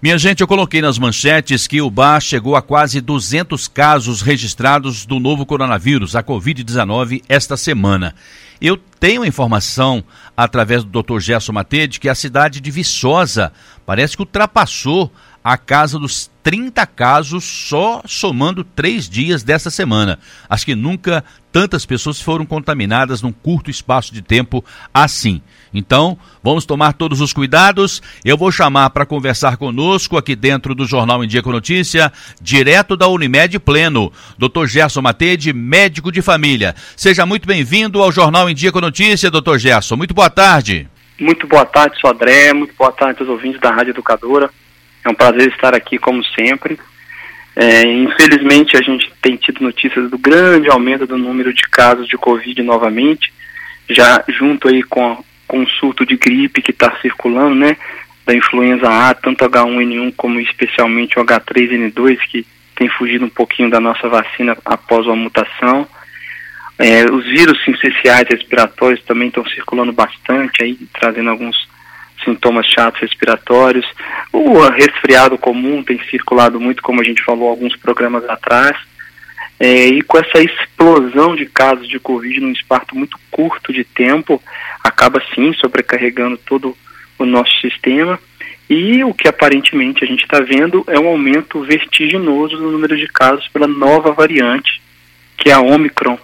Minha gente, eu coloquei nas manchetes que o bar chegou a quase 200 casos registrados do novo coronavírus, a Covid-19, esta semana. Eu tenho informação, através do Dr. Gerson Matede, que a cidade de Viçosa parece que ultrapassou a casa dos 30 casos só somando três dias dessa semana. Acho que nunca tantas pessoas foram contaminadas num curto espaço de tempo assim. Então, vamos tomar todos os cuidados. Eu vou chamar para conversar conosco aqui dentro do Jornal em Dia com Notícia, direto da Unimed Pleno, Dr. Gerson Matede, médico de família. Seja muito bem-vindo ao Jornal em Dia com Notícia, Dr. Gerson. Muito boa tarde. Muito boa tarde, Sodré. Muito boa tarde aos ouvintes da Rádio Educadora. É um prazer estar aqui, como sempre. É, infelizmente, a gente tem tido notícias do grande aumento do número de casos de Covid novamente, já junto aí com, com o surto de gripe que está circulando, né? Da influenza A, tanto H1N1 como especialmente o H3N2, que tem fugido um pouquinho da nossa vacina após uma mutação. É, os vírus essenciais respiratórios também estão circulando bastante, aí trazendo alguns sintomas chatos respiratórios. O resfriado comum tem circulado muito, como a gente falou alguns programas atrás. É, e com essa explosão de casos de Covid num espaço muito curto de tempo, acaba sim sobrecarregando todo o nosso sistema. E o que aparentemente a gente está vendo é um aumento vertiginoso do número de casos pela nova variante, que é a Omicron,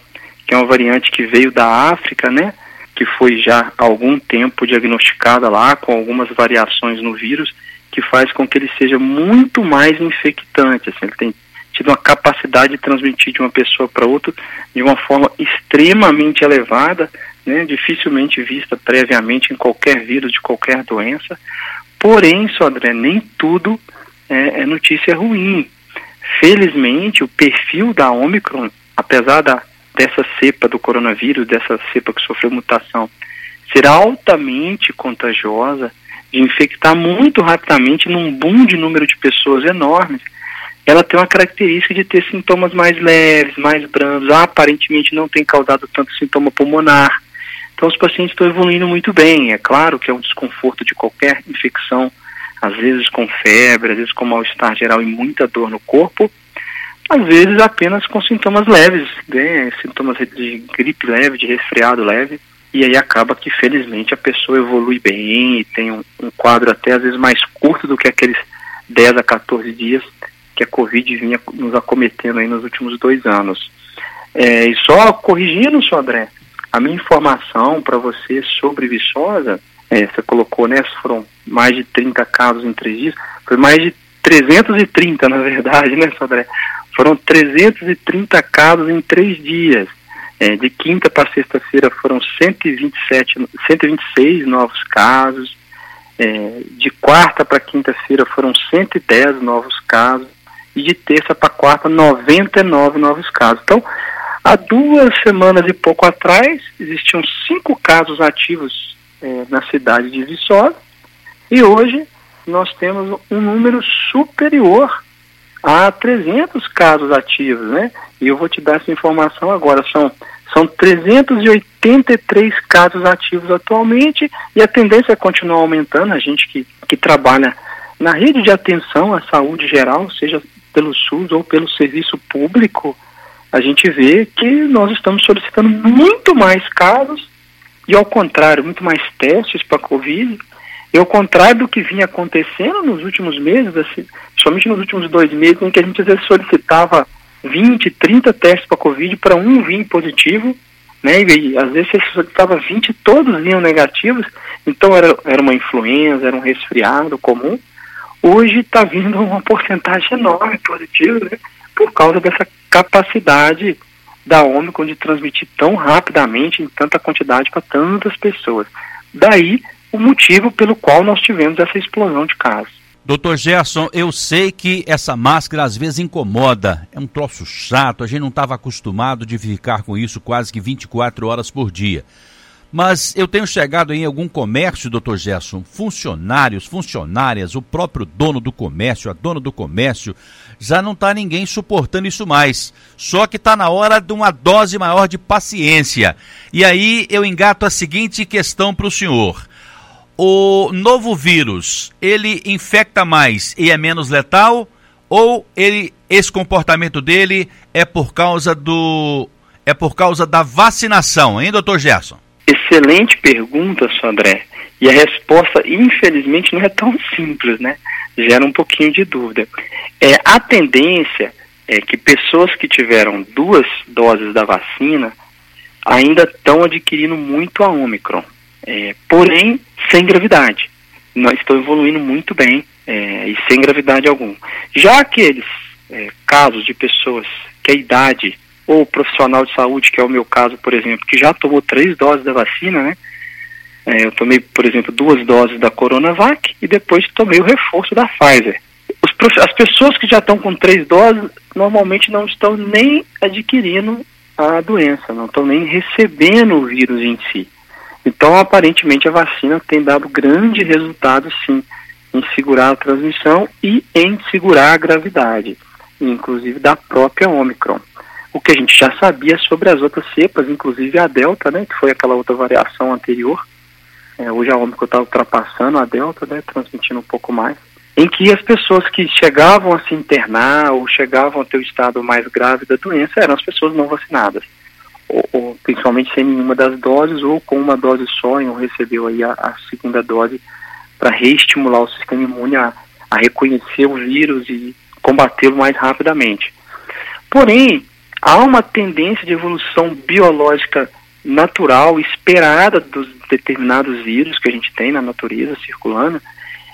que é uma variante que veio da África, né? Que foi já há algum tempo diagnosticada lá, com algumas variações no vírus, que faz com que ele seja muito mais infectante. Assim, ele tem tido uma capacidade de transmitir de uma pessoa para outra de uma forma extremamente elevada, né, dificilmente vista previamente em qualquer vírus de qualquer doença. Porém, Sodré, nem tudo é, é notícia ruim. Felizmente, o perfil da Omicron, apesar da dessa cepa do coronavírus, dessa cepa que sofreu mutação, ser altamente contagiosa, de infectar muito rapidamente num boom de número de pessoas enormes, ela tem uma característica de ter sintomas mais leves, mais brandos, aparentemente não tem causado tanto sintoma pulmonar. Então os pacientes estão evoluindo muito bem. É claro que é um desconforto de qualquer infecção, às vezes com febre, às vezes com mal-estar geral e muita dor no corpo, às vezes apenas com sintomas leves, né? sintomas de gripe leve, de resfriado leve, e aí acaba que felizmente a pessoa evolui bem e tem um, um quadro até às vezes mais curto do que aqueles 10 a 14 dias que a Covid vinha nos acometendo aí nos últimos dois anos. É, e só corrigindo, senhor André, a minha informação para você sobre Viçosa, é, você colocou, né, foram mais de 30 casos em três dias, foi mais de 330, na verdade, né, senhor André? Foram 330 casos em três dias. É, de quinta para sexta-feira foram 127, 126 novos casos. É, de quarta para quinta-feira foram 110 novos casos. E de terça para quarta, 99 novos casos. Então, há duas semanas e pouco atrás, existiam cinco casos ativos é, na cidade de Viçosa. E hoje nós temos um número superior há 300 casos ativos, né? E eu vou te dar essa informação agora. São, são 383 casos ativos atualmente e a tendência é continuar aumentando. A gente que, que trabalha na rede de atenção à saúde geral, seja pelo SUS ou pelo serviço público, a gente vê que nós estamos solicitando muito mais casos e, ao contrário, muito mais testes para a Covid e ao contrário do que vinha acontecendo nos últimos meses, assim, somente nos últimos dois meses, em que a gente às vezes solicitava 20, 30 testes para Covid para um vir positivo, né? E, às vezes você solicitava 20 todos vinham negativos, então era, era uma influenza, era um resfriado comum. Hoje está vindo uma porcentagem enorme positiva, né? Por causa dessa capacidade da Omicron de transmitir tão rapidamente em tanta quantidade para tantas pessoas. Daí o motivo pelo qual nós tivemos essa explosão de casos. Doutor Gerson, eu sei que essa máscara às vezes incomoda, é um troço chato, a gente não estava acostumado de ficar com isso quase que 24 horas por dia. Mas eu tenho chegado em algum comércio, doutor Gerson, funcionários, funcionárias, o próprio dono do comércio, a dona do comércio, já não está ninguém suportando isso mais. Só que está na hora de uma dose maior de paciência. E aí eu engato a seguinte questão para o senhor o novo vírus, ele infecta mais e é menos letal? Ou ele, esse comportamento dele é por causa do é por causa da vacinação, hein, doutor Gerson? Excelente pergunta, Sandré. E a resposta, infelizmente, não é tão simples, né? Gera um pouquinho de dúvida. É, a tendência é que pessoas que tiveram duas doses da vacina ainda estão adquirindo muito a Omicron. É, porém, sem gravidade. Nós estão evoluindo muito bem é, e sem gravidade alguma. Já aqueles é, casos de pessoas que a idade ou profissional de saúde, que é o meu caso, por exemplo, que já tomou três doses da vacina, né? É, eu tomei, por exemplo, duas doses da Coronavac e depois tomei o reforço da Pfizer. Os, as pessoas que já estão com três doses normalmente não estão nem adquirindo a doença, não estão nem recebendo o vírus em si. Então, aparentemente, a vacina tem dado grande resultado, sim, em segurar a transmissão e em segurar a gravidade, inclusive da própria Omicron. O que a gente já sabia sobre as outras cepas, inclusive a Delta, né, que foi aquela outra variação anterior. É, hoje a Omicron está ultrapassando a Delta, né, transmitindo um pouco mais. Em que as pessoas que chegavam a se internar ou chegavam a ter o estado mais grave da doença eram as pessoas não vacinadas ou, ou, principalmente sem nenhuma das doses, ou com uma dose só, e não recebeu aí a, a segunda dose para reestimular o sistema imune a, a reconhecer o vírus e combatê-lo mais rapidamente. Porém, há uma tendência de evolução biológica natural, esperada dos determinados vírus que a gente tem na natureza circulando,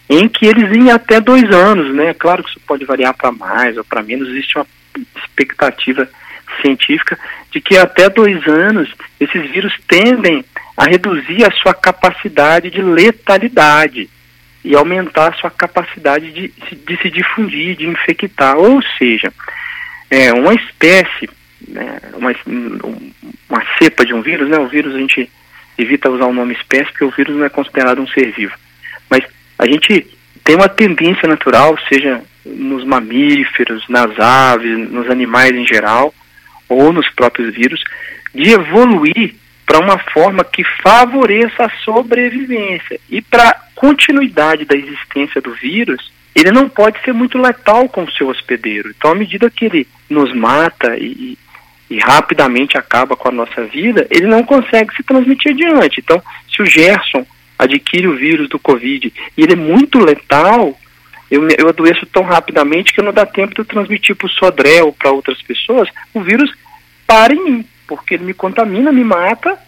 em que eles em até dois anos, né? Claro que isso pode variar para mais ou para menos, existe uma expectativa científica de que até dois anos esses vírus tendem a reduzir a sua capacidade de letalidade e aumentar a sua capacidade de, de se difundir, de infectar. Ou seja, é, uma espécie, né, uma, uma cepa de um vírus, né, o vírus a gente evita usar o nome espécie porque o vírus não é considerado um ser vivo. Mas a gente tem uma tendência natural, seja nos mamíferos, nas aves, nos animais em geral, ou nos próprios vírus, de evoluir para uma forma que favoreça a sobrevivência. E para continuidade da existência do vírus, ele não pode ser muito letal com o seu hospedeiro. Então, à medida que ele nos mata e, e rapidamente acaba com a nossa vida, ele não consegue se transmitir adiante. Então, se o Gerson adquire o vírus do Covid e ele é muito letal, eu, eu adoeço tão rapidamente que não dá tempo de eu transmitir para o Sodré ou para outras pessoas, o vírus para em mim, porque ele me contamina, me mata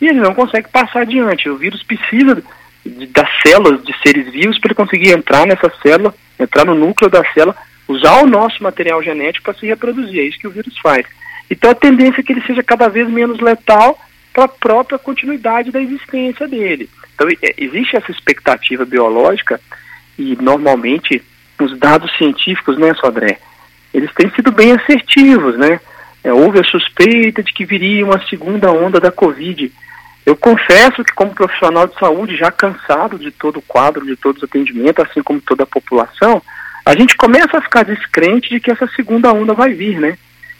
e ele não consegue passar adiante. O vírus precisa de, das células de seres vivos para ele conseguir entrar nessa célula, entrar no núcleo da célula, usar o nosso material genético para se reproduzir. É isso que o vírus faz. Então a tendência é que ele seja cada vez menos letal para a própria continuidade da existência dele. Então é, existe essa expectativa biológica e normalmente os dados científicos, né, Sodré, eles têm sido bem assertivos, né? É, houve a suspeita de que viria uma segunda onda da Covid. Eu confesso que, como profissional de saúde, já cansado de todo o quadro, de todos os atendimentos, assim como toda a população, a gente começa a ficar descrente de que essa segunda onda vai vir, né?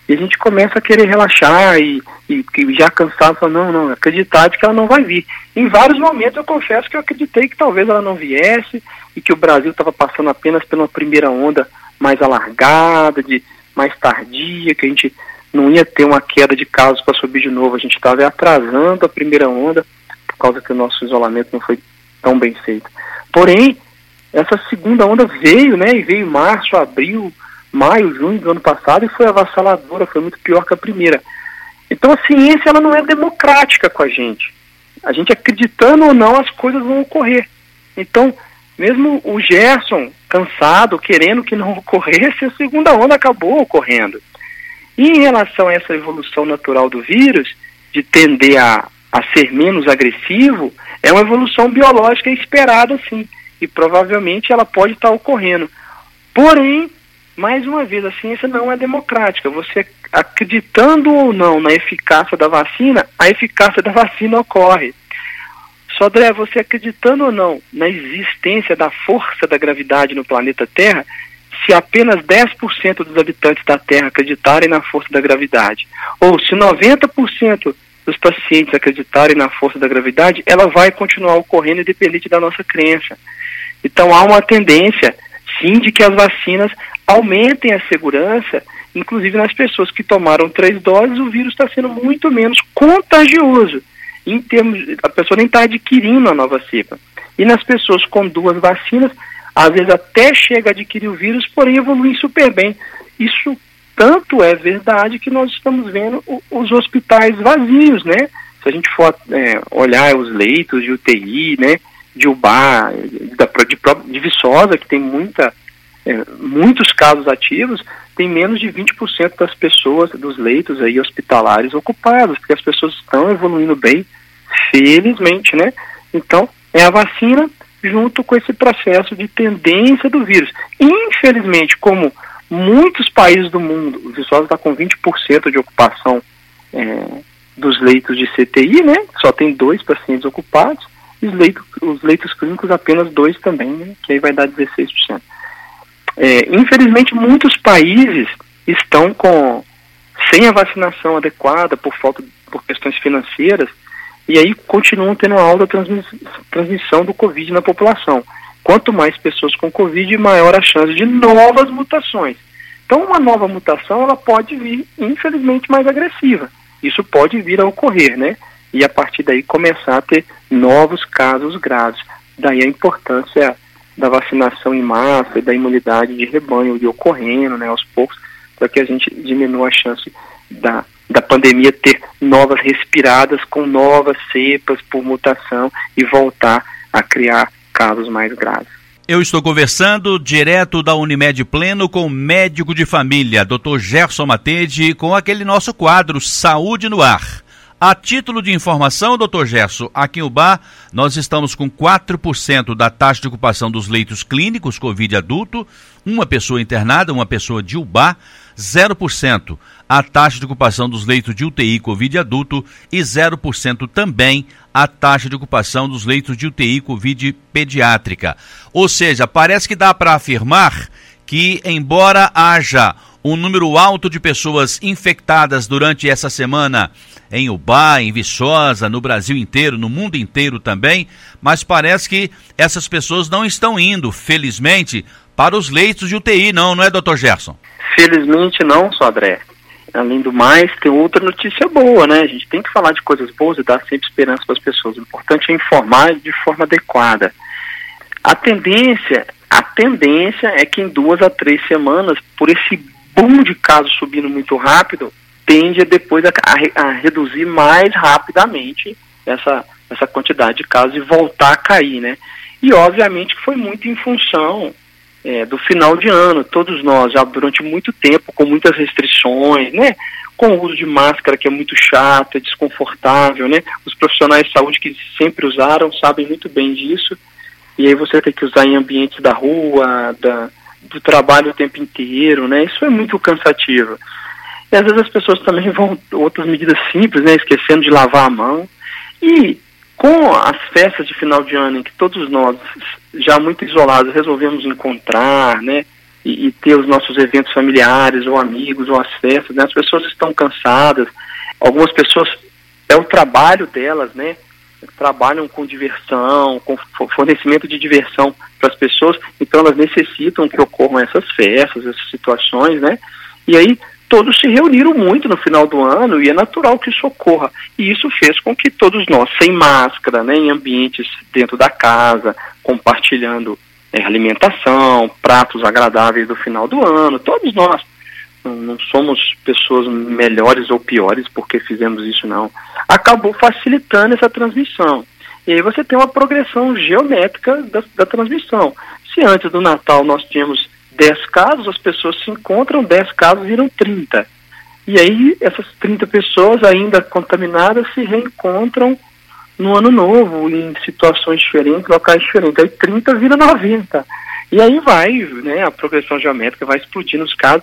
E a gente começa a querer relaxar e, e, e já cansado, não, não, acreditar de que ela não vai vir. Em vários momentos eu confesso que eu acreditei que talvez ela não viesse e que o Brasil estava passando apenas pela primeira onda mais alargada, de mais tardia, que a gente não ia ter uma queda de casos para subir de novo. A gente estava atrasando a primeira onda por causa que o nosso isolamento não foi tão bem feito. Porém, essa segunda onda veio, né? E veio março, abril, maio, junho do ano passado e foi avassaladora, foi muito pior que a primeira. Então a ciência ela não é democrática com a gente. A gente acreditando ou não, as coisas vão ocorrer. Então, mesmo o Gerson, cansado, querendo que não ocorresse, a segunda onda acabou ocorrendo. E em relação a essa evolução natural do vírus, de tender a, a ser menos agressivo, é uma evolução biológica esperada, sim. E provavelmente ela pode estar ocorrendo. Porém, mais uma vez, a ciência não é democrática. Você acreditando ou não na eficácia da vacina, a eficácia da vacina ocorre. Sodré, você acreditando ou não na existência da força da gravidade no planeta Terra, se apenas 10% dos habitantes da Terra acreditarem na força da gravidade, ou se 90% dos pacientes acreditarem na força da gravidade, ela vai continuar ocorrendo independente da nossa crença. Então há uma tendência, sim, de que as vacinas aumentem a segurança, inclusive nas pessoas que tomaram três doses, o vírus está sendo muito menos contagioso. Em termos, a pessoa nem está adquirindo a nova cepa. E nas pessoas com duas vacinas, às vezes até chega a adquirir o vírus, porém evolui super bem. Isso tanto é verdade que nós estamos vendo os hospitais vazios, né? Se a gente for é, olhar os leitos de UTI, né, de UBA, da, de, de Viçosa, que tem muita, é, muitos casos ativos, tem menos de 20% das pessoas, dos leitos aí hospitalares ocupados, porque as pessoas estão evoluindo bem, felizmente, né? Então, é a vacina junto com esse processo de tendência do vírus. Infelizmente, como muitos países do mundo, o Viçosa está com 20% de ocupação é, dos leitos de CTI, né? Só tem dois pacientes ocupados, e os leitos, os leitos clínicos apenas dois também, né? Que aí vai dar 16%. É, infelizmente, muitos países estão com sem a vacinação adequada por falta por questões financeiras e aí continuam tendo alta transmissão do Covid na população. Quanto mais pessoas com Covid, maior a chance de novas mutações. Então, uma nova mutação ela pode vir, infelizmente, mais agressiva. Isso pode vir a ocorrer, né? E a partir daí começar a ter novos casos graves. Daí a importância da vacinação em massa e da imunidade de rebanho de ocorrendo, né, aos poucos, para que a gente diminua a chance da da pandemia ter novas respiradas com novas cepas por mutação e voltar a criar casos mais graves. Eu estou conversando direto da Unimed Pleno com o médico de família, Dr. Gerson Matede, com aquele nosso quadro Saúde no Ar. A título de informação, doutor Gerson, aqui em Ubá, nós estamos com 4% da taxa de ocupação dos leitos clínicos Covid adulto, uma pessoa internada, uma pessoa de Ubá, 0% a taxa de ocupação dos leitos de UTI Covid adulto e 0% também a taxa de ocupação dos leitos de UTI Covid pediátrica. Ou seja, parece que dá para afirmar que, embora haja um número alto de pessoas infectadas durante essa semana em Ubá, em Viçosa, no Brasil inteiro, no mundo inteiro também, mas parece que essas pessoas não estão indo, felizmente, para os leitos de UTI, não, não é, doutor Gerson? Felizmente não, Sodré além do mais, tem outra notícia boa, né? A gente tem que falar de coisas boas e dar sempre esperança para as pessoas. O importante é informar de forma adequada. A tendência, a tendência é que em duas a três semanas, por esse boom de casos subindo muito rápido, tende depois a, a, a reduzir mais rapidamente essa, essa quantidade de casos e voltar a cair, né? E obviamente foi muito em função é, do final de ano. Todos nós, já durante muito tempo, com muitas restrições, né? Com o uso de máscara, que é muito chato, é desconfortável, né? Os profissionais de saúde que sempre usaram sabem muito bem disso. E aí você tem que usar em ambientes da rua, da, do trabalho o tempo inteiro, né? Isso é muito cansativo. E às vezes as pessoas também vão outras medidas simples, né? Esquecendo de lavar a mão. E com as festas de final de ano em que todos nós, já muito isolados, resolvemos encontrar, né, e, e ter os nossos eventos familiares ou amigos ou as festas, né, as pessoas estão cansadas, algumas pessoas, é o trabalho delas, né, trabalham com diversão, com fornecimento de diversão para as pessoas, então elas necessitam que ocorram essas festas, essas situações, né, e aí todos se reuniram muito no final do ano e é natural que isso ocorra. E isso fez com que todos nós, sem máscara, né, em ambientes dentro da casa, compartilhando é, alimentação, pratos agradáveis do final do ano, todos nós. Não, somos pessoas melhores ou piores porque fizemos isso, não. Acabou facilitando essa transmissão. E aí você tem uma progressão geométrica da, da transmissão. Se antes do Natal nós tínhamos 10 casos, as pessoas se encontram, 10 casos viram 30. E aí essas 30 pessoas ainda contaminadas se reencontram no ano novo, em situações diferentes, locais diferentes. Aí 30 vira 90. E aí vai, né, a progressão geométrica vai explodindo os casos,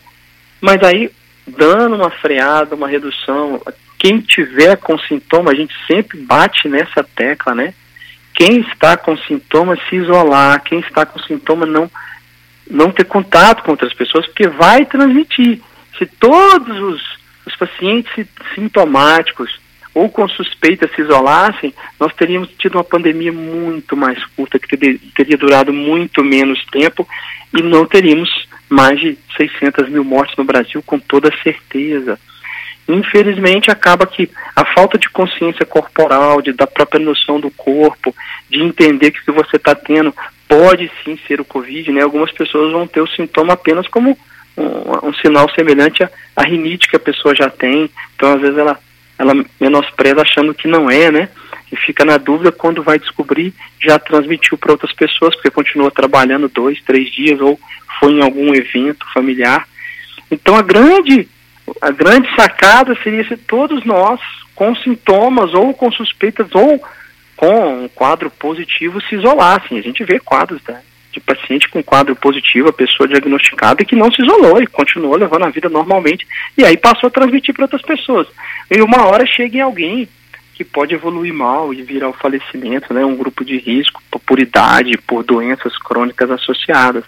mas aí dando uma freada, uma redução, quem tiver com sintoma, a gente sempre bate nessa tecla, né? Quem está com sintoma se isolar, quem está com sintoma não não ter contato com outras pessoas, porque vai transmitir. Se todos os, os pacientes sintomáticos ou com suspeita se isolassem, nós teríamos tido uma pandemia muito mais curta, que teria durado muito menos tempo e não teríamos mais de 600 mil mortes no Brasil com toda certeza. Infelizmente, acaba que a falta de consciência corporal, de, da própria noção do corpo, de entender que o que você está tendo pode sim ser o Covid, né? Algumas pessoas vão ter o sintoma apenas como um, um sinal semelhante à, à rinite que a pessoa já tem. Então, às vezes, ela ela menospreza achando que não é, né? E fica na dúvida quando vai descobrir, já transmitiu para outras pessoas, porque continua trabalhando dois, três dias, ou foi em algum evento familiar. Então a grande, a grande sacada seria se todos nós, com sintomas, ou com suspeitas, ou com um quadro positivo, se isolassem. A gente vê quadros né, de paciente com quadro positivo, a pessoa diagnosticada que não se isolou e continuou levando a vida normalmente, e aí passou a transmitir para outras pessoas. E uma hora chega em alguém que pode evoluir mal e virar o falecimento, né, um grupo de risco por idade, por doenças crônicas associadas.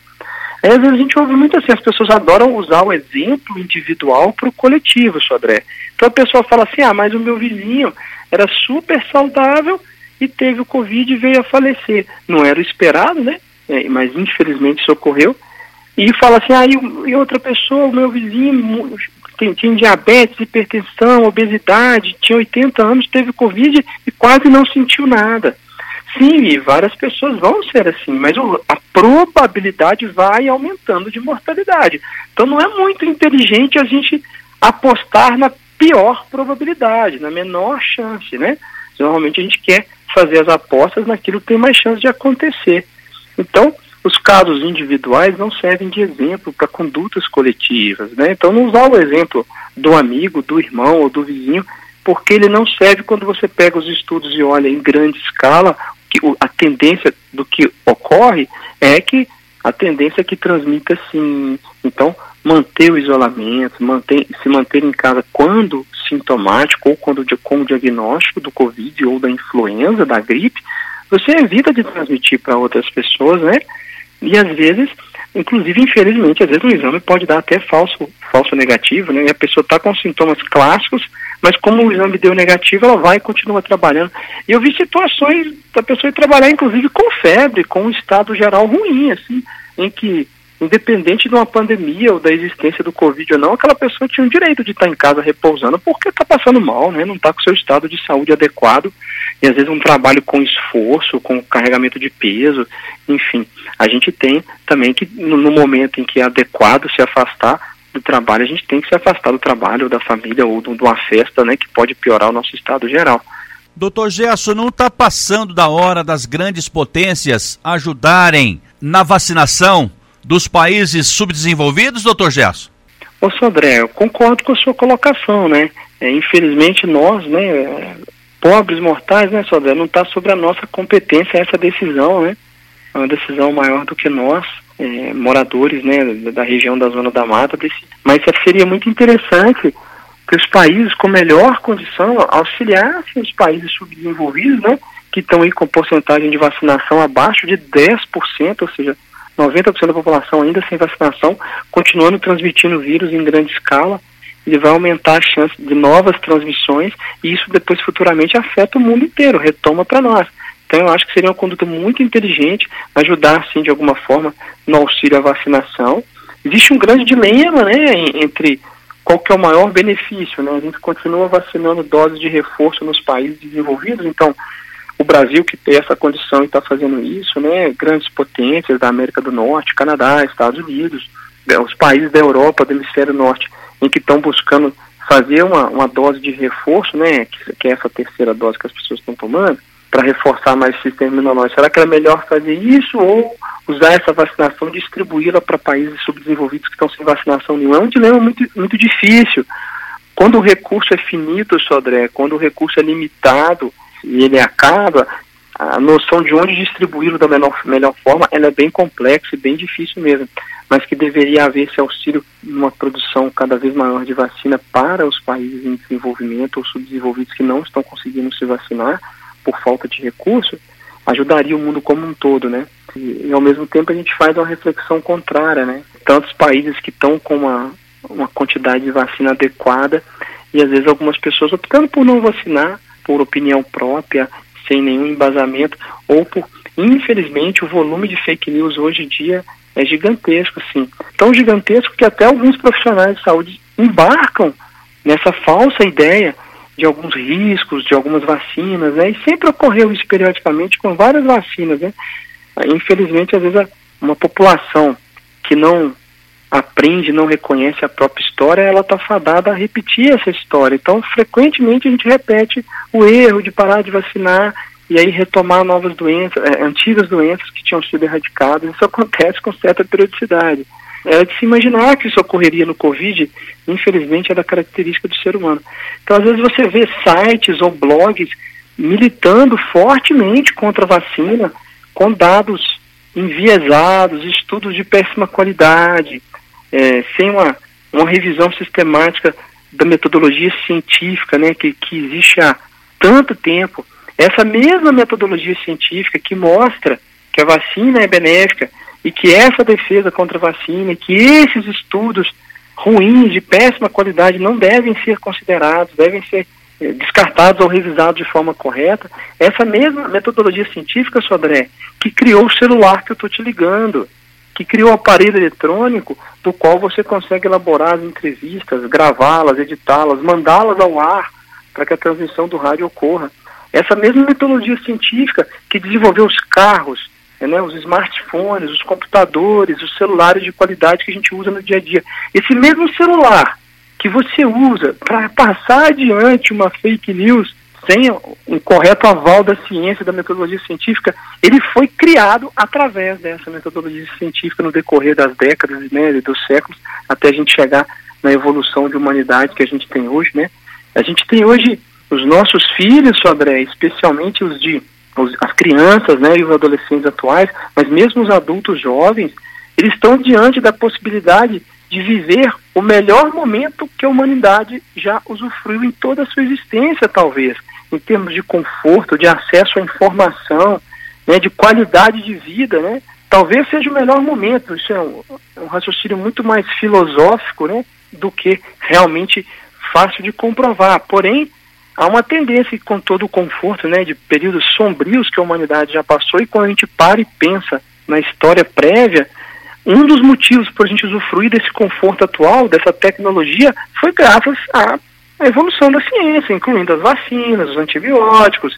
Aí, às vezes a gente ouve muito assim, as pessoas adoram usar o exemplo individual para o coletivo, Sodré. Então a pessoa fala assim, ah, mas o meu vizinho era super saudável e teve o Covid e veio a falecer. Não era o esperado, né? É, mas infelizmente isso ocorreu. E fala assim, ah, e, outra pessoa, o meu vizinho tem, tinha diabetes, hipertensão, obesidade, tinha 80 anos, teve Covid e quase não sentiu nada. Sim, várias pessoas vão ser assim, mas a probabilidade vai aumentando de mortalidade. Então não é muito inteligente a gente apostar na pior probabilidade, na menor chance, né? Normalmente a gente quer fazer as apostas naquilo que tem mais chance de acontecer. Então, os casos individuais não servem de exemplo para condutas coletivas, né? Então, não usar o exemplo do amigo, do irmão ou do vizinho, porque ele não serve quando você pega os estudos e olha em grande escala, que a tendência do que ocorre é que a tendência é que transmita sim. Então, manter o isolamento, manter, se manter em casa quando sintomático ou quando com o diagnóstico do Covid ou da influenza, da gripe, você evita de transmitir para outras pessoas, né? E às vezes, inclusive, infelizmente, às vezes o exame pode dar até falso, falso negativo, né? E a pessoa está com sintomas clássicos, mas como o exame deu negativo, ela vai e continua trabalhando. E eu vi situações da pessoa ir trabalhar, inclusive, com febre, com um estado geral ruim, assim, em que independente de uma pandemia ou da existência do Covid ou não, aquela pessoa tinha o direito de estar em casa repousando porque está passando mal, né? não está com seu estado de saúde adequado e às vezes um trabalho com esforço, com carregamento de peso, enfim. A gente tem também que, no, momento em que é adequado se afastar do trabalho, a gente tem que se afastar do trabalho, da família, ou de uma festa, né, que pode piorar o nosso estado geral. Doutor Gerson, não está passando da hora das grandes potências ajudarem na vacinação dos países subdesenvolvidos, doutor Gerson? Ô Sodré, eu concordo com a sua colocação, né? É, infelizmente nós, né, pobres mortais, né, Sodré, não está sobre a nossa competência essa decisão, né? É uma decisão maior do que nós, é, moradores, né, da região da Zona da Mata, mas seria muito interessante que os países com melhor condição auxiliassem os países subdesenvolvidos, né, que estão aí com porcentagem de vacinação abaixo de 10%, ou seja, 90% da população ainda sem vacinação, continuando transmitindo vírus em grande escala, ele vai aumentar a chance de novas transmissões e isso depois futuramente afeta o mundo inteiro, retoma para nós. Então eu acho que seria uma conduta muito inteligente ajudar, assim, de alguma forma, no auxílio à vacinação. Existe um grande dilema, né, entre qual que é o maior benefício, né? A gente continua vacinando doses de reforço nos países desenvolvidos, então o Brasil que tem essa condição e está fazendo isso, né? Grandes potências da América do Norte, Canadá, Estados Unidos, né? os países da Europa, do hemisfério norte, em que estão buscando fazer uma, uma dose de reforço, né? Que, que é essa terceira dose que as pessoas estão tomando, para reforçar mais o sistema imunológico. Será que é melhor fazer isso ou usar essa vacinação e distribuí-la para países subdesenvolvidos que estão sem vacinação nenhuma? É um dilema muito, muito difícil. Quando o recurso é finito, Sodré, quando o recurso é limitado, e ele acaba, a noção de onde distribuí-lo da menor, melhor forma ela é bem complexa e bem difícil mesmo, mas que deveria haver esse auxílio numa produção cada vez maior de vacina para os países em desenvolvimento ou subdesenvolvidos que não estão conseguindo se vacinar por falta de recursos, ajudaria o mundo como um todo, né? E, e ao mesmo tempo a gente faz uma reflexão contrária, né? Tantos países que estão com uma, uma quantidade de vacina adequada e às vezes algumas pessoas optando por não vacinar, por opinião própria, sem nenhum embasamento, ou por, infelizmente, o volume de fake news hoje em dia é gigantesco, sim. Tão gigantesco que até alguns profissionais de saúde embarcam nessa falsa ideia de alguns riscos, de algumas vacinas, né? E sempre ocorreu isso periodicamente com várias vacinas, né? Infelizmente, às vezes, uma população que não aprende, não reconhece a própria história, ela está fadada a repetir essa história. Então, frequentemente a gente repete o erro de parar de vacinar e aí retomar novas doenças, é, antigas doenças que tinham sido erradicadas. Isso acontece com certa periodicidade. É de se imaginar que isso ocorreria no Covid, infelizmente é da característica do ser humano. Então, às vezes você vê sites ou blogs militando fortemente contra a vacina, com dados enviesados, estudos de péssima qualidade, é, sem uma, uma revisão sistemática da metodologia científica né, que, que existe há tanto tempo. Essa mesma metodologia científica que mostra que a vacina é benéfica e que essa defesa contra a vacina, que esses estudos ruins, de péssima qualidade, não devem ser considerados, devem ser eh, descartados ou revisados de forma correta. Essa mesma metodologia científica, Sodré, que criou o celular que eu estou te ligando, que criou o aparelho eletrônico do qual você consegue elaborar as entrevistas, gravá-las, editá-las, mandá-las ao ar para que a transmissão do rádio ocorra. Essa mesma metodologia científica que desenvolveu os carros, né, os smartphones, os computadores, os celulares de qualidade que a gente usa no dia a dia. Esse mesmo celular que você usa para passar adiante uma fake news sem um correto aval da ciência, da metodologia científica, ele foi criado através dessa metodologia científica no decorrer das décadas né, e dos séculos, até a gente chegar na evolução de humanidade que a gente tem hoje. Né? A gente tem hoje os nossos filhos, Sodré, especialmente os de os, as crianças né, e os adolescentes atuais, mas mesmo os adultos jovens, eles estão diante da possibilidade de viver o melhor momento que a humanidade já usufruiu em toda a sua existência, talvez, em termos de conforto, de acesso à informação, né, de qualidade de vida, né? Talvez seja o melhor momento. Isso é um, um raciocínio muito mais filosófico, né, do que realmente fácil de comprovar. Porém, há uma tendência com todo o conforto, né, de períodos sombrios que a humanidade já passou, e quando a gente para e pensa na história prévia, um dos motivos para a gente usufruir desse conforto atual, dessa tecnologia, foi graças à evolução da ciência, incluindo as vacinas, os antibióticos,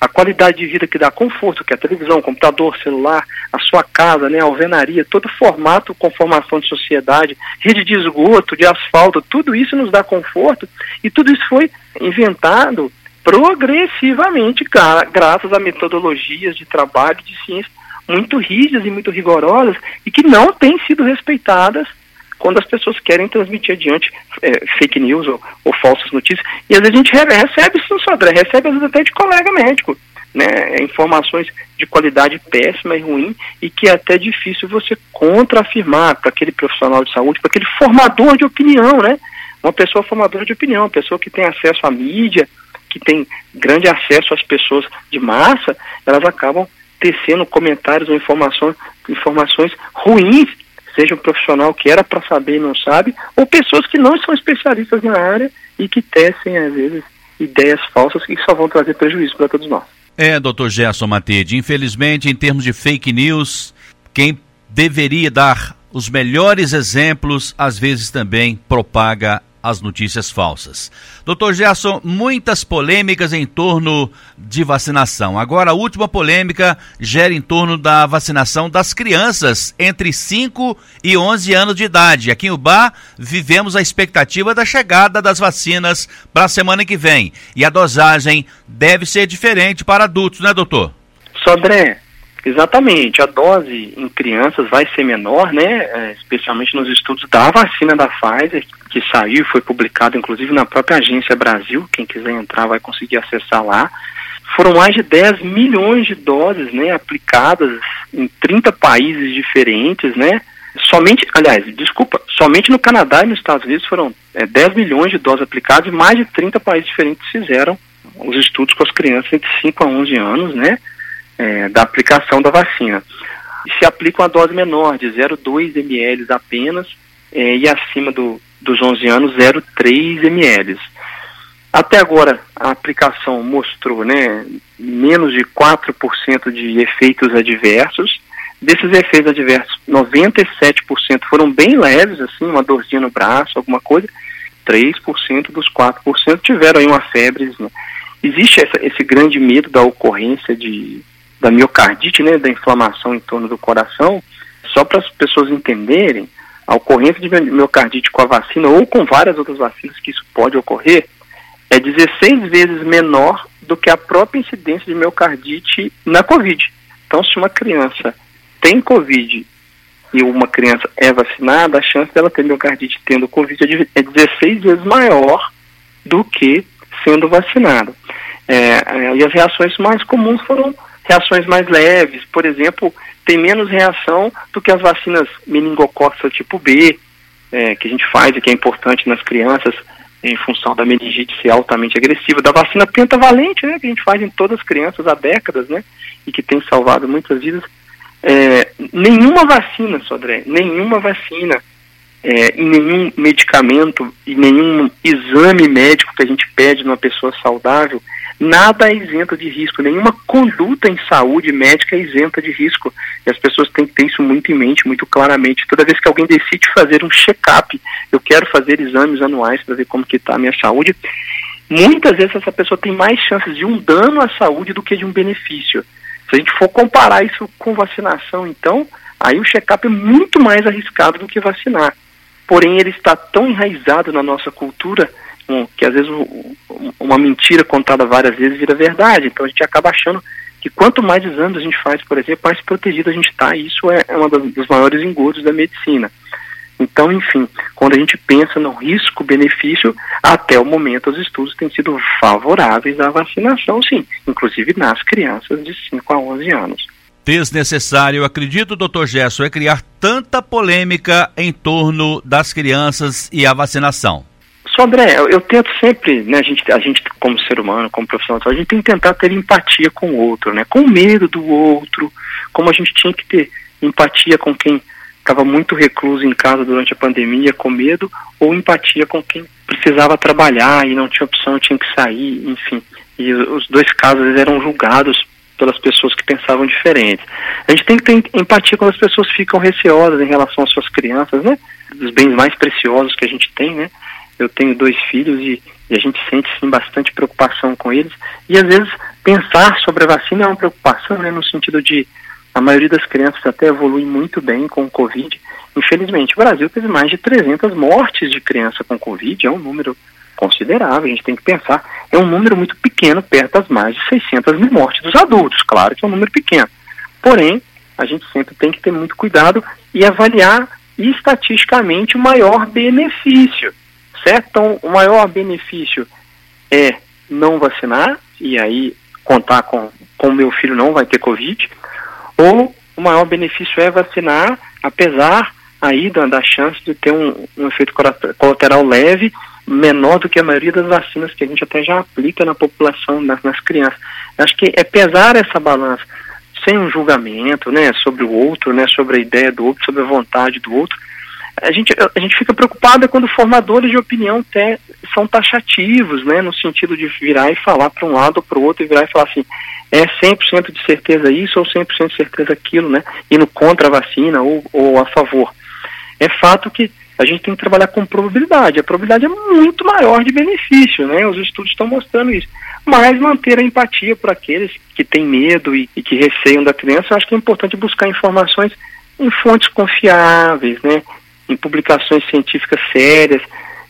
a qualidade de vida que dá conforto, que é a televisão, computador, celular, a sua casa, né, a alvenaria, todo o formato com formação de sociedade, rede de esgoto, de asfalto, tudo isso nos dá conforto e tudo isso foi inventado progressivamente graças a metodologias de trabalho de ciência muito rígidas e muito rigorosas e que não têm sido respeitadas quando as pessoas querem transmitir adiante é, fake news ou, ou, falsas notícias. E às vezes a gente recebe isso Sodré, recebe às vezes até de colega médico, né, informações de qualidade péssima e ruim e que é até difícil você contraafirmar para aquele profissional de saúde, para aquele formador de opinião, né? Uma pessoa formadora de opinião, uma pessoa que tem acesso à mídia, que tem grande acesso às pessoas de massa, elas acabam tecendo comentários ou informações, informações ruins, seja um profissional que era para saber e não sabe, ou pessoas que não são especialistas na área e que tecem, às vezes, ideias falsas que só vão trazer prejuízo para todos nós. É, doutor Gerson Matede, infelizmente, em termos de fake news, quem deveria dar os melhores exemplos, às vezes também propaga as notícias falsas. Doutor Gerson, muitas polêmicas em torno de vacinação. Agora, a última polêmica gera em torno da vacinação das crianças entre 5 e 11 anos de idade. Aqui em Ubá, vivemos a expectativa da chegada das vacinas para a semana que vem. E a dosagem deve ser diferente para adultos, né, doutor? Sodré, Exatamente, a dose em crianças vai ser menor, né? É, especialmente nos estudos da vacina da Pfizer, que saiu foi publicado inclusive na própria agência Brasil. Quem quiser entrar vai conseguir acessar lá. Foram mais de 10 milhões de doses, né, aplicadas em 30 países diferentes, né? Somente, aliás, desculpa, somente no Canadá e nos Estados Unidos foram é, 10 milhões de doses aplicadas e mais de 30 países diferentes fizeram os estudos com as crianças entre 5 a 11 anos, né? é, da aplicação da vacina. E se aplica uma dose menor, de 0,2 ml apenas, é, e acima do, dos 11 anos, 0,3 ml. Até agora, a aplicação mostrou né, menos de 4% de efeitos adversos. Desses efeitos adversos, 97% foram bem leves, assim, uma dorzinha no braço, alguma coisa. 3% dos 4% tiveram aí uma febre. Né? Existe essa, esse grande medo da ocorrência de, da miocardite, né, da inflamação em torno do coração. Só para as pessoas entenderem, a ocorrência de miocardite com a vacina ou com várias outras vacinas que isso pode ocorrer é 16 vezes menor do que a própria incidência de miocardite na Covid. Então, se uma criança tem Covid e uma criança é vacinada, a chance dela ter miocardite tendo Covid é 16 vezes maior do que sendo vacinada. É, é, e as reações mais comuns foram reações mais leves, por exemplo, tem menos reação do que as vacinas meningocócica tipo B, é, que a gente faz e que é importante nas crianças, em função da meningite ser altamente agressiva, da vacina pentavalente, né, que a gente faz em todas as crianças há décadas, né, e que tem salvado muitas vidas. É, nenhuma vacina, Sodré, nenhuma vacina, é, e nenhum medicamento e nenhum exame médico que a gente pede numa pessoa saudável Nada é isento de risco, nenhuma conduta em saúde médica é isenta de risco. E as pessoas têm que ter isso muito em mente, muito claramente. Toda vez que alguém decide fazer um check-up, eu quero fazer exames anuais para ver como que está a minha saúde, muitas vezes essa pessoa tem mais chances de um dano à saúde do que de um benefício. Se a gente for comparar isso com vacinação, então, aí o check-up é muito mais arriscado do que vacinar. Porém, ele está tão enraizado na nossa cultura um, que às vezes um, uma mentira contada várias vezes vira verdade. Então a gente acaba achando que quanto mais exames a gente faz, por exemplo, mais protegido a gente está. Isso é, é um dos maiores engodos da medicina. Então, enfim, quando a gente pensa no risco-benefício, até o momento os estudos têm sido favoráveis à vacinação, sim, inclusive nas crianças de 5 a 11 anos. Desnecessário, acredito, doutor Gerson, é criar tanta polêmica em torno das crianças e a vacinação. Só André, eu, eu, tento sempre, né, a gente, a gente como ser humano, como profissional, a gente tem que tentar ter empatia com o outro, né, com medo do outro, como a gente tinha que ter empatia com quem estava muito recluso em casa durante a pandemia, com medo, ou empatia com quem precisava trabalhar e não tinha opção, tinha que sair, enfim. E os dois casos eram julgados pelas pessoas que pensavam diferente. A gente tem que ter empatia quando as pessoas ficam receosas em relação às suas crianças, né? Dos bens mais preciosos que a gente tem, né? Eu tenho dois filhos e, e, a gente sente sim bastante preocupação com eles. E às vezes pensar sobre a vacina é uma preocupação, né, no sentido de a maioria das crianças até evolui muito bem com o Covid. Infelizmente, o Brasil teve mais de 300 mortes de criança com Covid, é um número considerável, a gente tem que pensar, é um número muito pequeno perto das mais de 600 mil mortes dos adultos, claro que é um número pequeno. Porém, a gente sempre tem que ter muito cuidado e avaliar estatisticamente o maior benefício certo? Então, o maior benefício é não vacinar, e aí contar com o meu filho não vai ter Covid, ou o maior benefício é vacinar, apesar aí da, da chance de ter um, um efeito colateral leve, menor do que a maioria das vacinas que a gente até já aplica na população, nas, nas crianças. Acho que é pesar essa balança sem um julgamento, né, sobre o outro, né, sobre a ideia do outro, sobre a vontade do outro, a gente, a gente fica preocupada quando formadores de opinião te, são taxativos, né, no sentido de virar e falar para um lado ou para o outro e virar e falar assim, é 100% de certeza isso ou 100% de certeza aquilo, né, indo contra a vacina ou, ou a favor. É fato que a gente tem que trabalhar com probabilidade. A probabilidade é muito maior de benefício, né? Os estudos estão mostrando isso. Mas manter a empatia por aqueles que têm medo e, e que receiam da criança, eu acho que é importante buscar informações em fontes confiáveis, né? Em publicações científicas sérias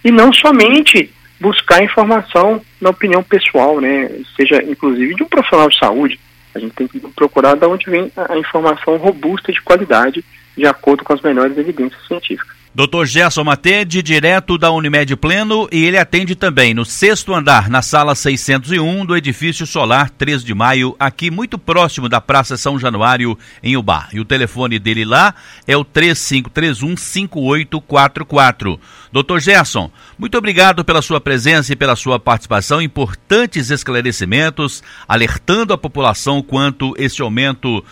e não somente buscar informação na opinião pessoal, né, seja inclusive de um profissional de saúde. A gente tem que procurar de onde vem a informação robusta de qualidade, de acordo com as melhores evidências científicas. Dr. Gerson Matede, direto da Unimed Pleno, e ele atende também no sexto andar, na sala 601 do edifício solar 3 de maio, aqui muito próximo da Praça São Januário, em Ubá. E o telefone dele lá é o 3531-5844. Dr. Gerson, muito obrigado pela sua presença e pela sua participação, importantes esclarecimentos, alertando a população quanto esse aumento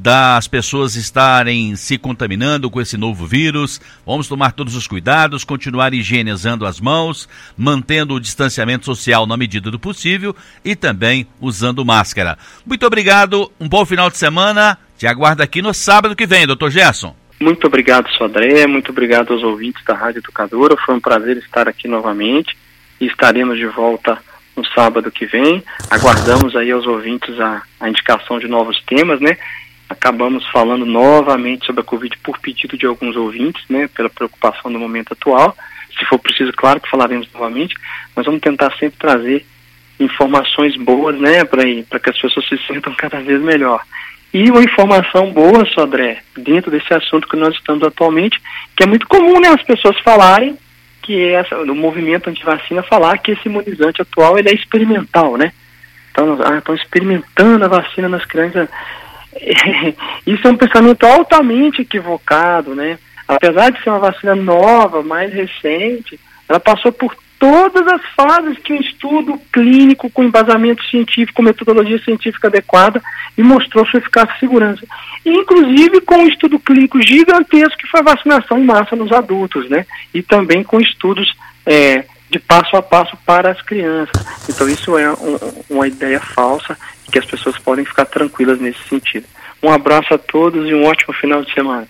das pessoas estarem se contaminando com esse novo vírus. Vamos tomar todos os cuidados, continuar higienizando as mãos, mantendo o distanciamento social na medida do possível e também usando máscara. Muito obrigado, um bom final de semana. Te aguardo aqui no sábado que vem, doutor Gerson. Muito obrigado, Sodré. Muito obrigado aos ouvintes da Rádio Educadora. Foi um prazer estar aqui novamente e estaremos de volta no sábado que vem. Aguardamos aí aos ouvintes a, a indicação de novos temas, né? Acabamos falando novamente sobre a Covid por pedido de alguns ouvintes, né? Pela preocupação do momento atual. Se for preciso, claro que falaremos novamente, mas vamos tentar sempre trazer informações boas, né? Para que as pessoas se sintam cada vez melhor. E uma informação boa, Sodré, dentro desse assunto que nós estamos atualmente, que é muito comum, né? As pessoas falarem que essa, o movimento antivacina falar que esse imunizante atual ele é experimental, né? Então, ah, estão experimentando a vacina nas crianças. Isso é um pensamento altamente equivocado, né? Apesar de ser uma vacina nova, mais recente, ela passou por todas as fases que um estudo clínico com embasamento científico, metodologia científica adequada e mostrou sua eficácia e segurança. Inclusive com um estudo clínico gigantesco que foi a vacinação em massa nos adultos, né? E também com estudos é, de passo a passo para as crianças. Então isso é um, uma ideia falsa que as pessoas podem ficar tranquilas nesse sentido. Um abraço a todos e um ótimo final de semana.